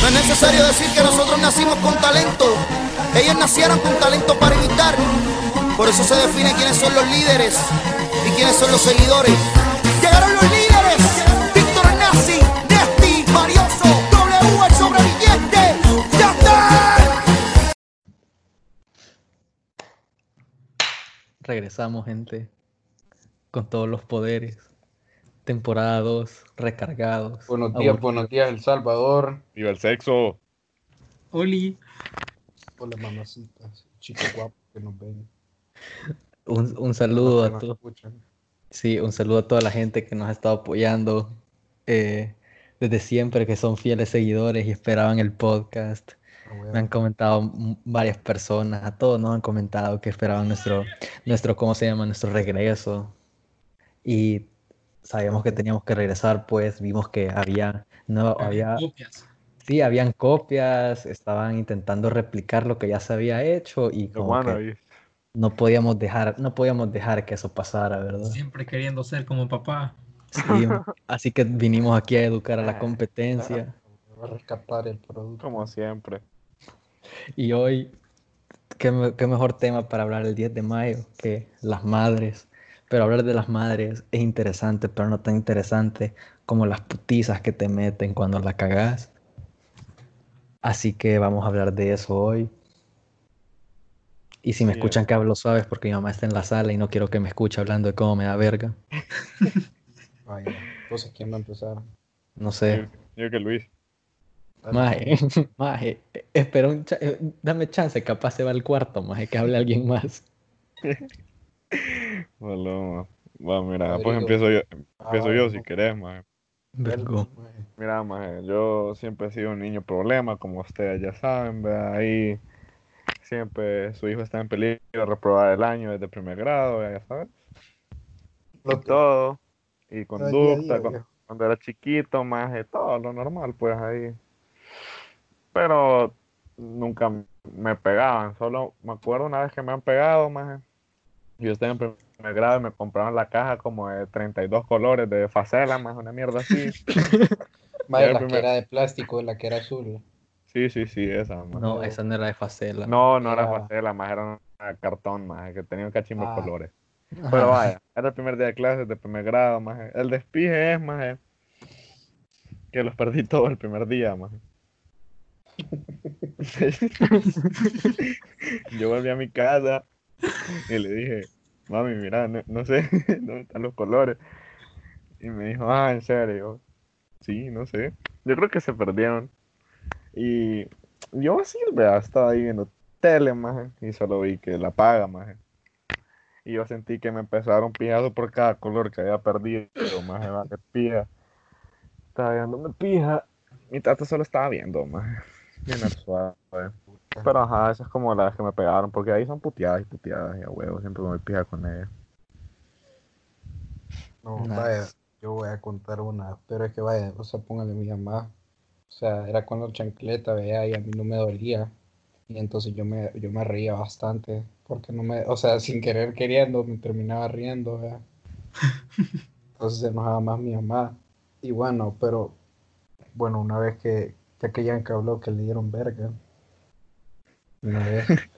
No es necesario decir que nosotros nacimos con talento. Ellos nacieron con talento para imitar. Por eso se define quiénes son los líderes y quiénes son los seguidores. Llegaron los líderes. Víctor Nazi, Nesti, Marioso, W, el sobreviviente. ¡Ya está! Regresamos, gente, con todos los poderes. Temporada 2, recargados. Buenos días, buenos días, El Salvador. Viva el sexo. Oli. Hola, mamacitas, chicos guapos que nos ven. Un, un saludo a todos. Sí, un saludo a toda la gente que nos ha estado apoyando eh, desde siempre, que son fieles seguidores y esperaban el podcast. Ah. Me han comentado varias personas, a todos nos han comentado que esperaban nuestro, nuestro, ¿cómo se llama? Nuestro regreso. Y sabíamos que teníamos que regresar, pues vimos que había, no, había, Copias. sí, habían copias, estaban intentando replicar lo que ya se había hecho y como que no podíamos dejar, no podíamos dejar que eso pasara, ¿verdad? Siempre queriendo ser como papá. Sí, así que vinimos aquí a educar a la competencia. Va a rescatar el producto. Como siempre. Y hoy, ¿qué, qué mejor tema para hablar el 10 de mayo que las madres. Pero hablar de las madres es interesante, pero no tan interesante como las putizas que te meten cuando la cagás. Así que vamos a hablar de eso hoy. Y si me Sí, escuchan que hablo suave es porque mi mamá está en la sala y no quiero que me escuche hablando de cómo me da verga. Vaya, entonces, ¿quién va a empezar? No sé. Yo, yo que Luis. Maje, maje, espera un cha- eh, dame chance, capaz se va al cuarto, maje, que hable alguien más. Bueno, va, mira, pues Rodrigo. empiezo yo, Ah, empiezo yo bueno. si querés, maje. Vergo. Maje. Mira, maje, yo siempre he sido un niño problema, como ustedes ya saben, ¿verdad? Ahí siempre su hijo está en peligro de reprobar el año desde primer grado, ya sabes. Lo Y todo. Y conducta, día, cuando era chiquito, más de todo lo normal, pues ahí. Pero nunca me pegaban, solo me acuerdo una vez que me han pegado, más. Yo estaba en primer grado y me compraron la caja como de 32 colores de facela, más una mierda así. Maje, el la que primer- era de plástico, la que era azul. Sí, sí, sí, esa, más. No, esa no era de Facela. No, no era Era- facela, más era una cartón, más que tenía un cachimbo Ah. de colores. Pero vaya, era el primer día de clases de primer grado, más. El despije es, más. Que los perdí todos el primer día, más. Yo volví a mi casa y le dije, mami, mira, no, no sé dónde están los colores. Y me dijo, ah, en serio. Sí, no sé. Yo creo que se perdieron. Y yo así, vea, estaba ahí viendo tele, más. Y solo vi que la paga, más. Y yo sentí que me empezó a dar un pijazo por cada color que había perdido, más va, que pija. Estaba viéndome pija. Mi tata solo estaba viendo, más. Bien suave. Pero ajá, esas es como las que me pegaron, porque ahí son puteadas y puteadas y a huevo, siempre me voy pija con ellas. No, Nice. vaya, yo voy a contar una, pero es que vaya, o sea, póngale mi mamá. O sea, era con la chancleta, vea, y a mí no me dolía. Y entonces yo me, yo me reía bastante, porque no me, o sea, sin querer queriendo, me terminaba riendo, vea. Entonces se enojaba más mi mamá. Y bueno, pero, bueno, una vez que, ya que Yanka habló que le dieron verga, una vez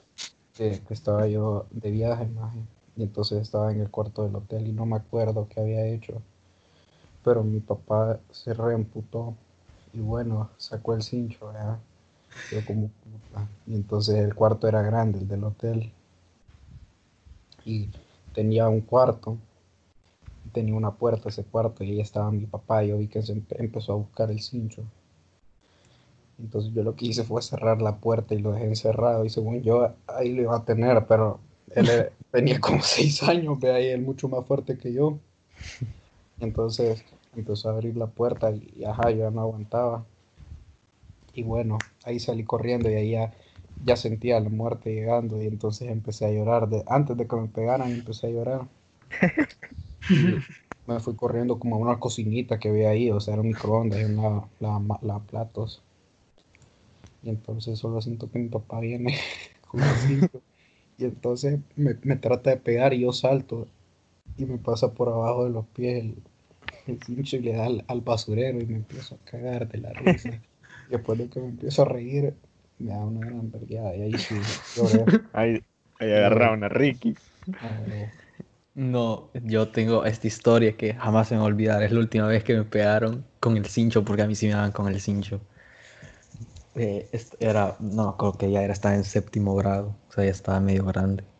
que, que estaba yo de viaje, maje, y entonces estaba en el cuarto del hotel y no me acuerdo qué había hecho. Pero mi papá se reemputó y bueno, sacó el cincho, ¿verdad? Yo como puta. Y entonces el cuarto era grande, el del hotel. Y tenía un cuarto. Tenía una puerta ese cuarto y ahí estaba mi papá. Yo vi que se empe- empezó a buscar el cincho. Entonces yo lo que hice fue cerrar la puerta y lo dejé encerrado. Y según yo, ahí lo iba a tener, pero él era- tenía como seis años, ve ahí, él mucho más fuerte que yo. Entonces empezó a abrir la puerta y, y, ajá, yo ya no aguantaba. Y bueno, ahí salí corriendo y ahí ya, ya sentía la muerte llegando y entonces empecé a llorar. De, antes de que me pegaran empecé a llorar. Y me fui corriendo como a una cocinita que había ahí, o sea, era un microondas y una la, la platos. Y entonces solo siento que mi papá viene con el cinto. Y entonces me, me trata de pegar y yo salto y me pasa por abajo de los pies el, el cincho y le da al, al basurero y me empiezo a cagar de la risa. Después de que me empiezo a reír, me da una gran vergüenza. Y ahí sí, lloré. Ahí, ahí agarraron a Ricky. No, yo tengo esta historia que jamás se me va a olvidar. Es la última vez que me pegaron con el cincho, porque a mí sí me daban con el cincho. Eh, era, no me acuerdo que ya era, estaba en séptimo grado, o sea, ya estaba medio grande.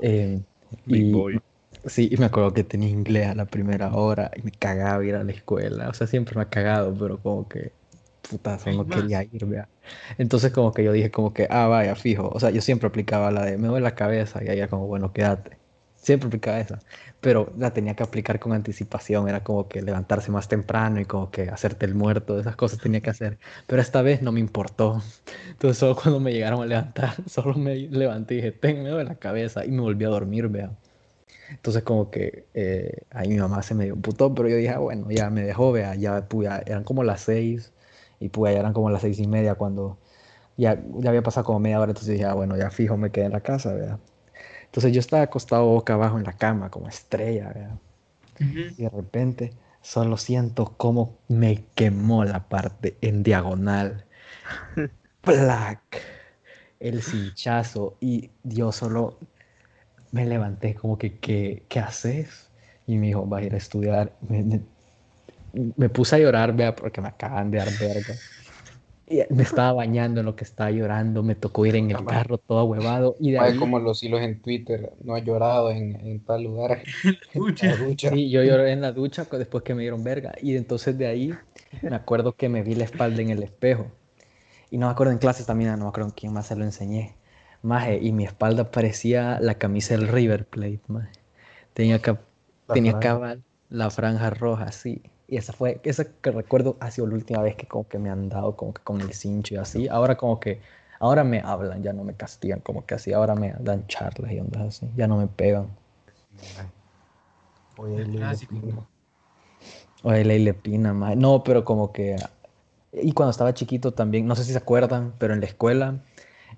Eh, Big y boy. sí, y me acuerdo que tenía inglés a la primera hora y me cagaba ir a la escuela. O sea, siempre me ha cagado, pero como que, putazo, no quería ir, vea. Entonces como que yo dije como que, ah, vaya, fijo. O sea, yo siempre aplicaba la de, me duele la cabeza y era como, bueno, quédate. Siempre aplicaba esa. Pero la tenía que aplicar con anticipación. Era como que levantarse más temprano y como que hacerte el muerto. Esas cosas tenía que hacer. Pero esta vez no me importó. Entonces solo cuando me llegaron a levantar, solo me levanté y dije, ten, me duele la cabeza. Y me volví a dormir, vea. Entonces como que eh, ahí mi mamá se me dio putó, pero yo dije, ah, bueno, ya me dejó, vea, ya, pues, eran como las seis y pues ya eran como las seis y media cuando ya, ya había pasado como media hora, entonces dije, ah, bueno, ya fijo, me quedé en la casa, vea. Entonces yo estaba acostado boca abajo en la cama, como estrella. Y de repente solo siento cómo me quemó la parte en diagonal. ¡Plac! El cinchazo. Y yo solo me levanté como que, ¿qué, qué haces? Y me dijo, vas a ir a estudiar. Me, me- me puse a llorar, vea, porque me acaban de dar verga. Me estaba bañando en lo que estaba llorando. Me tocó ir en el carro todo huevado. Y de ahí, como los hilos en Twitter, no ha llorado en, en tal lugar. La ducha. Sí, yo lloré en la ducha después que me dieron verga. Y entonces de ahí me acuerdo que me vi la espalda en el espejo. Y no me acuerdo en clases también, no me acuerdo en quién más se lo enseñé. Maje, y mi espalda parecía la camisa del River Plate, maje. Tenía, ca- La tenía franja. cabal la franja roja, sí. Y esa fue, esa que recuerdo ha sido la última vez que como que me han dado como que con el cincho y así. Ahora como que, ahora me hablan, ya no me castigan como que así. Ahora me dan charlas y ondas así, ya no me pegan. Oye, Clásico. Pino. Oye, Leile Pina, maje. No, pero como que. Y cuando estaba chiquito también, no sé si se acuerdan, pero en la escuela,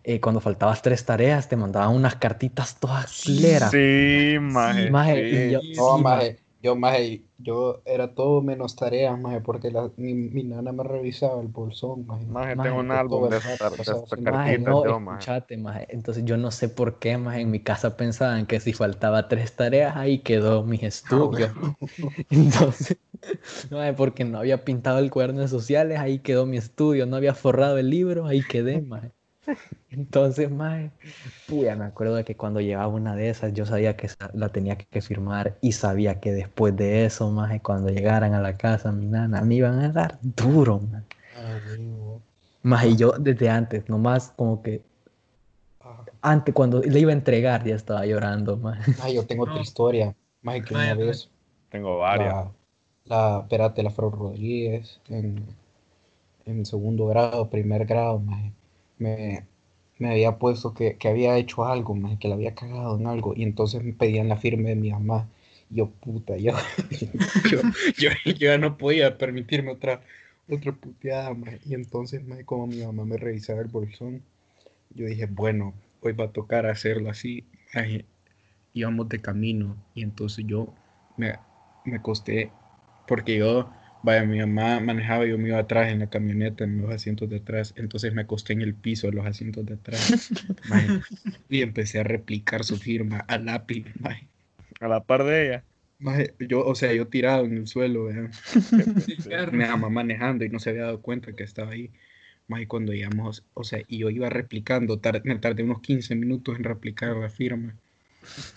eh, cuando faltabas tres tareas, te mandaban unas cartitas todas culeras. Sí, maje. maje, sí. y yo- Sí, No, sí, maje, yo, maje, yo era todo menos tareas, maje, porque la, mi, mi nana me revisaba el bolsón, maje. Maje, Maje, tengo un que álbum de de Maje, no, yo, maje. escuchate, maje. Entonces yo no sé por qué, maje, en mi casa pensaban que si faltaba tres tareas, ahí quedó mis estudios. Entonces, maje, porque no había pintado el cuaderno de sociales, ahí quedó mi estudio. No había forrado el libro, ahí quedé, maje. Entonces, maje, puya, me acuerdo de que cuando llegaba una de esas, yo sabía que la tenía que firmar y sabía que después de eso, maje, cuando llegaran a la casa, mi nana, me iban a dar duro, maje. Ah. Maje, y yo desde antes, nomás como que Ah, antes, cuando le iba a entregar, ya estaba llorando, maje. maje, yo tengo otra No. historia, maje, que una vez Tengo varias. la, la, espérate, la Fro Rodríguez en, en segundo grado, primer grado, maje, me, me había puesto que, que había hecho algo, maje, que la había cagado en algo, y entonces me pedían la firma de mi mamá. Y yo, puta, yo, yo, yo, ya no podía permitirme otra, otra puteada, maje. Y entonces, como mi mamá me revisaba el bolsón, yo dije, bueno, hoy va a tocar hacerlo así. Íbamos de camino, y entonces yo me, me porque yo, vaya, mi mamá manejaba y yo me iba atrás en la camioneta, en los asientos de atrás, entonces me acosté en el piso de los asientos de atrás, maje, y empecé a replicar su firma a lápiz, maje. A la par de ella. Maje, yo, o sea, yo tirado en el suelo, mi mamá manejando y no se había dado cuenta que estaba ahí. Más y cuando llegamos, o sea, y yo iba replicando, tar- me tardé unos 15 minutos en replicar la firma.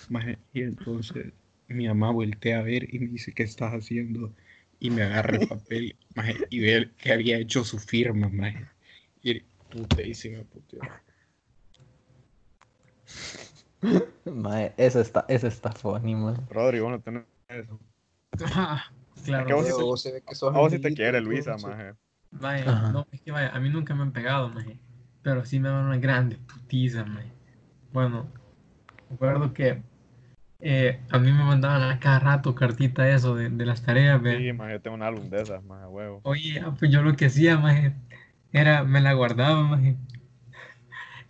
Maje, y entonces mi mamá voltea a ver y me dice, ¿qué estás haciendo? Y me agarra el papel, maje, y ver que había hecho su firma, maje. Y puta, y se me puteó. Maje, eso está, eso está funny, maje. Rodrigo, no tenés eso. Ah, claro. que vos sí Pero te- vos se ve que sos A vos sí te quiere Luisa, maje. Ajá. no, es que vaya, a mí nunca me han pegado, maje. Pero sí me dan una grande putiza, maje. Bueno, recuerdo que eh, a mí me mandaban a cada rato cartita eso de, de las tareas, ve. Sí, maje, yo tengo un álbum de esas, maje, huevo. Oye, ah, pues yo lo que hacía, maje, era, me la guardaba, maje.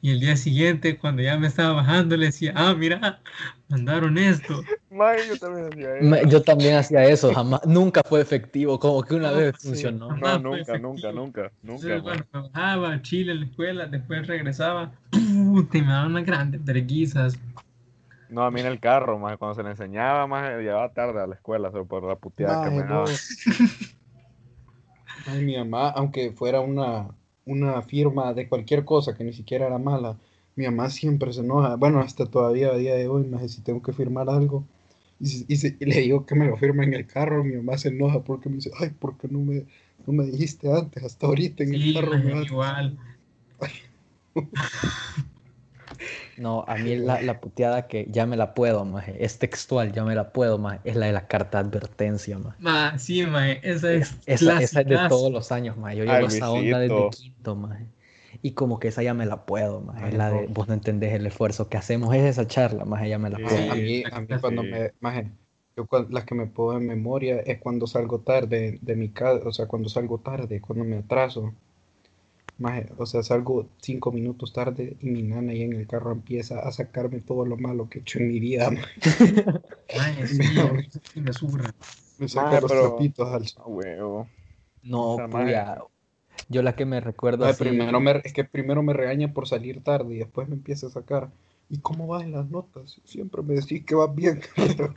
Y el día siguiente, cuando ya me estaba bajando, le decía, ah, mira, mandaron esto. Mae, yo también hacía eso. Yo también hacía eso, jamás, nunca fue efectivo, como que una No, vez sí. funcionó. No, nunca, efectivo. nunca, nunca, Entonces, nunca. bueno, me bajaba a Chile en la escuela, después regresaba, puta, y me daban unas grandes verguizas. No, a mí en el carro, más cuando se le enseñaba, más llegaba tarde a la escuela, solo por la puteada que me no. daba. Ay, mi mamá, aunque fuera una, una firma de cualquier cosa que ni siquiera era mala, mi mamá siempre se enoja. Bueno, hasta todavía a día de hoy, maje, si tengo que firmar algo y, si- y si- y le digo que me lo firme en el carro, mi mamá se enoja porque me dice, ay, ¿por qué no me, no me dijiste antes? Hasta ahorita en el Sí, carro maje, me igual. No, a mí la, la puteada que ya me la puedo, maje, es textual, ya me la puedo, maje, es la de la carta de advertencia, maje. Ma, sí, maje, esa es Esa, esa es de todos los años, maje. Yo Ay, llevo esa onda desde quinto, maje. Y como que esa ya me la puedo, maje. Ay, la de vos no entendés el esfuerzo que hacemos, es esa charla, maje, ya me la Sí. puedo. A mí, a mí cuando Sí. me, maje, yo las que me puedo en memoria es cuando salgo tarde de mi casa, o sea, cuando salgo tarde, cuando me atraso. Maje, o sea, salgo cinco minutos tarde y mi nana ahí en el carro empieza a sacarme todo lo malo que he hecho en mi vida, maje. Maje, sí, Me- sí me surra. Me saca Maje, los pero- trapitos al huevo. No, puya. Yo la que me recuerdo Maje, así, primero me, es que primero me regaña por salir tarde y después me empieza a sacar. ¿Y cómo vas en las notas? Siempre me decís que vas bien, pero,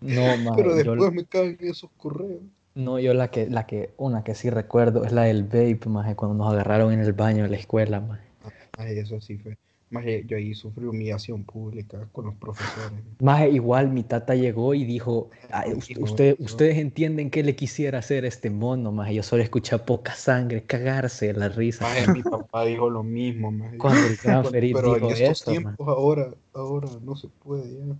no, maje, pero yo, después me caen esos correos. No, yo la que, la que, una que sí recuerdo es la del vape, maje, cuando nos agarraron en el baño de la escuela, maje. Ay, eso sí fue. Maje, yo ahí sufrí humillación pública con los profesores. Maje, igual mi tata llegó y dijo, "Ay, us- Dijo usted- ustedes entienden qué le quisiera hacer a este mono, maje. Yo solo escuché poca sangre, cagarse de la risa. Maje, mi papá dijo lo mismo, maje. Cuando el gran pero dijo en estos eso, maje. tiempos ahora, ahora no se puede ya.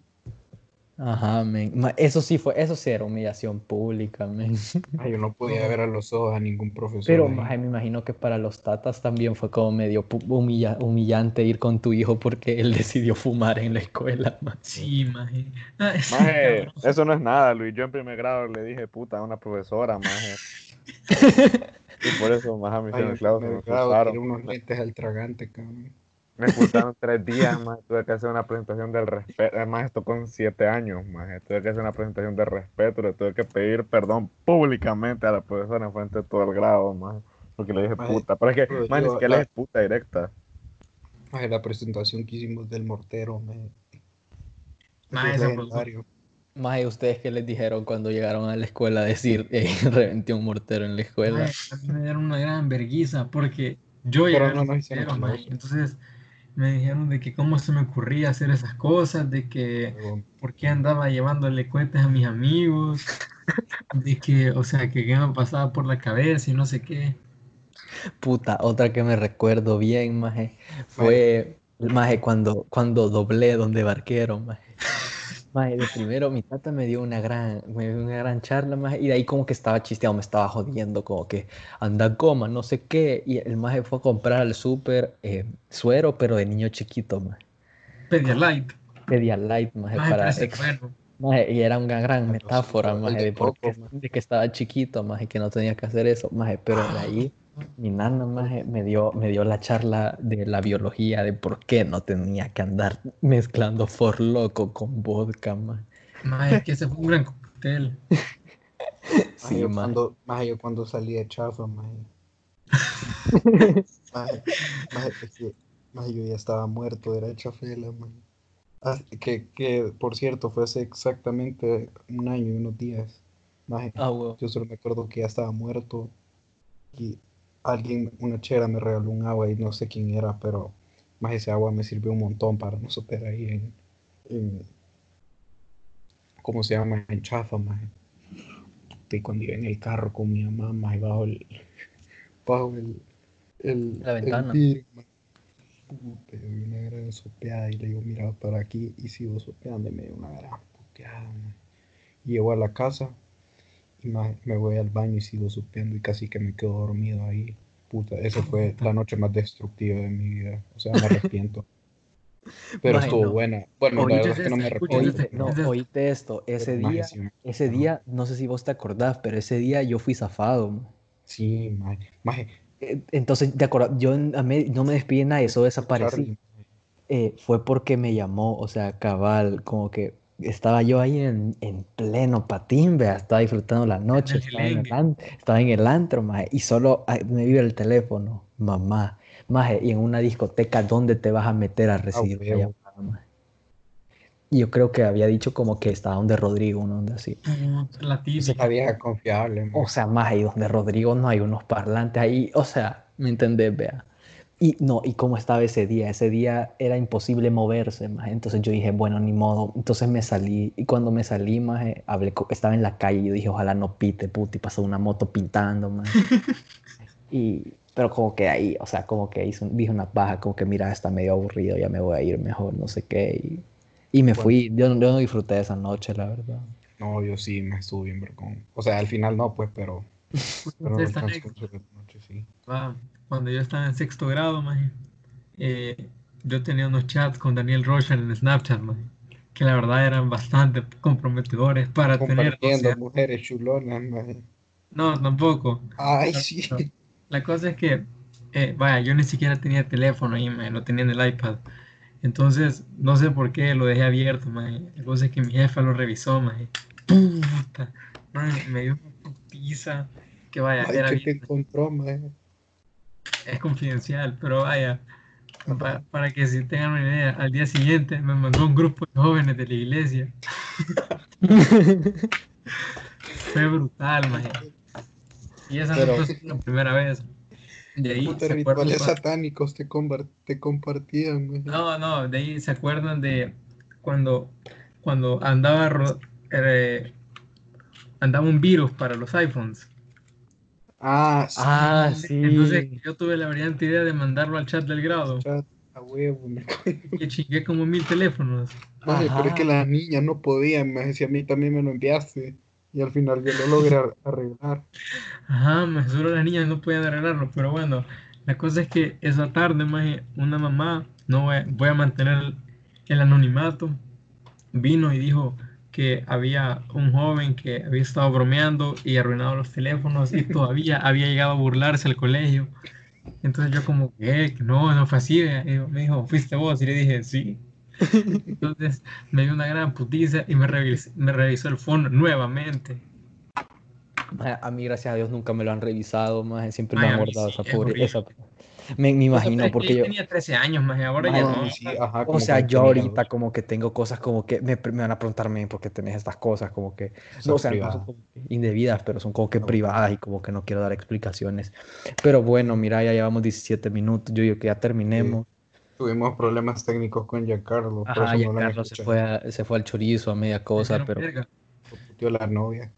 Ajá, men. Eso sí fue, eso sí era humillación pública, men. Ay, yo no podía ver a los ojos a ningún profesor. Pero, maje, me imagino que para los tatas también fue como medio humilla- humillante ir con tu hijo porque él decidió fumar en la escuela, maje. Sí, maje. Ah, Maje, eso no es nada, Luis. Yo en primer grado le dije puta a una profesora, maje. Y por eso, maje, me hicieron me, clavo, me unos lentes al tragante, cabrón. Me expulsaron tres días, más tuve que hacer una presentación del respeto. Además, esto con siete años, más tuve que hacer una presentación de respeto. Le tuve que pedir perdón públicamente a la profesora en frente de todo el grado, más porque le dije Maje, puta. Pero es que, pero más ni yo, siquiera le la- dije puta directa. Maje, la presentación que hicimos del mortero, me. Es legendario. Maje, ¿ustedes qué les dijeron cuando llegaron a la escuela a decir, eh, reventé un mortero en la escuela? Maje, a mí me dieron una gran verguiza porque yo Pero llegué no mortero, aplausos. Entonces me dijeron de que cómo se me ocurría hacer esas cosas, de que por qué andaba llevándole cohetes a mis amigos, de que, o sea, que qué me pasaba por la cabeza y no sé qué. Puta, otra que me recuerdo bien, maje, fue, maje, cuando, cuando doblé donde barquero, maje. Maje, de primero mi tata me dio una gran, me dio una gran charla, maje, y de ahí como que estaba chisteado, me estaba jodiendo, como que anda coma, no sé qué, y el maje fue a comprar al súper eh, suero, pero de niño chiquito, maje. Pedialyte. Pedía light, maje, Maje, para... ex- bueno. maje, y era una gran Ah, metáfora, maje, de de, por qué- coco, maje. de que estaba chiquito, maje, que no tenía que hacer eso, maje, pero de ahí... Mi nana maje, me dio, me dio la charla de la biología de por qué no tenía que andar mezclando for loco con vodka, maje. Que ese fue un gran cóctel. Sí, yo maje. cuando, maje, yo cuando salí de chafa, maje. Maje, yo ya estaba muerto, era chafela, maje. Ah, que, que, por cierto, fue hace exactamente un año y unos días. Maje, Ah, huevo. yo solo me acuerdo que ya estaba muerto y alguien, una chera me regaló un agua y no sé quién era, pero más ese agua me sirvió un montón para no soplar ahí en, en- ¿cómo se llama? En chafa, maje. Y cuando iba en el carro con mi mamá, maje, bajo el, bajo el, el, La el ventana. Puta, yo vi una gran sopeada y le digo, mira, para aquí, y sigo sopeando y me dio una gran puteada. Llego a la casa me voy al baño y sigo sopeando y casi que me quedo dormido ahí. Puta, esa fue la noche más destructiva de mi vida. O sea, me arrepiento. Pero estuvo no. buena. Bueno, la verdad es que no me arrepiento. Oíste, no, oíste esto, ese día, ese día, no sé si vos te acordás, pero ese día yo fui zafado. Sí, maje. Maje, eh, entonces, de acuerdo, yo a mí no me despedí de nadie, eso desaparecí. Eh, fue porque me llamó, o sea, cabal, como que estaba yo ahí en, en pleno patín, vea, estaba disfrutando la noche, estaba en el, estaba en el antro, maje, y solo ah, me vibra el teléfono, mamá, maje, y en una discoteca, ¿dónde te vas a meter a recibir una huevo. llamada, maje? Y yo creo que había dicho como que estaba donde Rodrigo, una onda así. Puta, La típica. vieja confiable. man. O sea, más ahí donde Rodrigo no hay unos parlantes ahí. O sea, ¿me entendés? Vea. Y no, y cómo estaba ese día. Ese día era imposible moverse, más. Entonces yo dije, bueno, ni modo. Entonces me salí. Y cuando me salí, más, hablé, co- estaba en la calle y yo dije, ojalá no pite, puti. Pasó una moto pintando, más. y, pero como que ahí, o sea, como que hizo, dije una paja, como que mira, está medio aburrido, ya me voy a ir mejor, no sé qué. Y, y me Bueno. fui. Yo, no- yo no disfruté de esa noche, la verdad. No, yo sí me estuve bien vergón. O sea, al final no, pues, pero, pero en Esta el anécdota. transcurso de la noche sí. Va, Cuando yo estaba en sexto grado, maje, eh, yo tenía unos chats con Daniel Rocha en Snapchat, maje, que la verdad eran bastante comprometedores para tener. o sea, mujeres chulonas, man. no, tampoco. Ay, sí. no. La cosa es que, eh, vaya, yo ni siquiera tenía teléfono ahí, maje, lo tenía en el iPad. Entonces, no sé por qué lo dejé abierto, maje. La cosa es que mi jefa lo revisó, maje. Puta, maje, me dio una putiza que vaya, Ay, era que bien- te encontró, man. Es confidencial, pero vaya, pa- para que si tengan una idea, al día siguiente me mandó un grupo de jóvenes de la iglesia. Fue brutal, maje. Y esa Pero- no fue la primera vez. De ahí se acuerdan rituales cua- satánicos te, te compartían. No, no, de ahí se acuerdan de cuando, cuando andaba, eh, andaba un virus para los iPhones. Ah, sí. Ah, sí. Entonces yo tuve la brillante idea de mandarlo al chat del grado chat, a huevo, me y chingué como mil teléfonos. Maje, pero es que las niñas no podían, me si a mí también me lo enviaste. Y al final yo lo logré ar- arreglar. Ajá, maje, solo las niñas no podían arreglarlo, pero bueno, la cosa es que esa tarde, maje, una mamá, no voy a, voy a mantener el anonimato, vino y dijo que había un joven que había estado bromeando y arruinado los teléfonos y todavía había llegado a burlarse al colegio. Entonces yo como, ¿qué? No, no fue así. me dijo, ¿fuiste vos? Y le dije, sí. Entonces me dio una gran putiza y me revis- me revisó el phone nuevamente. A mí, gracias a Dios, nunca me lo han revisado, maje, Siempre me Ay, han a mí guardado sí, esa es pobre. esa- Me, me imagino, porque yo yo. tenía 13 años, más ahora Maje, ya No, no. sí, ajá, O como sea, yo ahorita como que tengo cosas como que me, me van a preguntar "Men, por qué tenés estas cosas, como que, no, o sea, no son indebidas, pero son como que No. privadas y como que no quiero dar explicaciones. Pero bueno, mira, ya llevamos 17 minutos, yo digo que ya terminemos. Tuvimos problemas técnicos con Giancarlo, por Ajá, eso ya no se fue, a- se fue al chorizo a media cosa, pero la novia.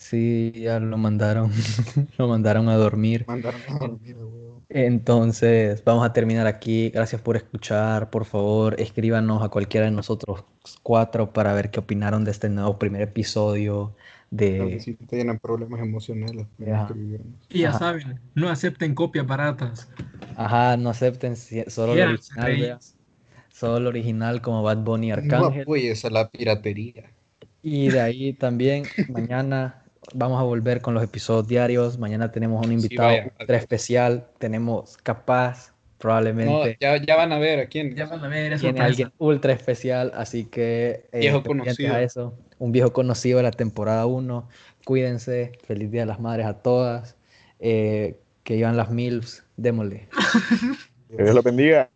Sí, ya lo mandaron, lo mandaron a dormir. Mandaron a dormir, huevo. Entonces, vamos a terminar aquí. Gracias por escuchar. Por favor, escríbanos a cualquiera de nosotros cuatro para ver qué opinaron de este nuevo primer episodio de... sí tienen problemas emocionales. Y ya Ajá. saben, no acepten copias baratas. Ajá, no acepten si- solo lo Quieran original. Solo lo original como Bad Bunny y No Arcángel. apoyes a la piratería. Y de ahí también, mañana vamos a volver con los episodios diarios. Mañana tenemos un invitado vaya. ultra especial. Tenemos capaz, No, probablemente. ya, ya van a ver a quién. Ya van a ver, es alguien ultra especial, así que eh, Viejo conocido. a eso. Un viejo conocido de la temporada 1. Cuídense. Feliz Día de las Madres a todas. Eh, que llevan las MILFs. Démosle. Que Dios lo bendiga.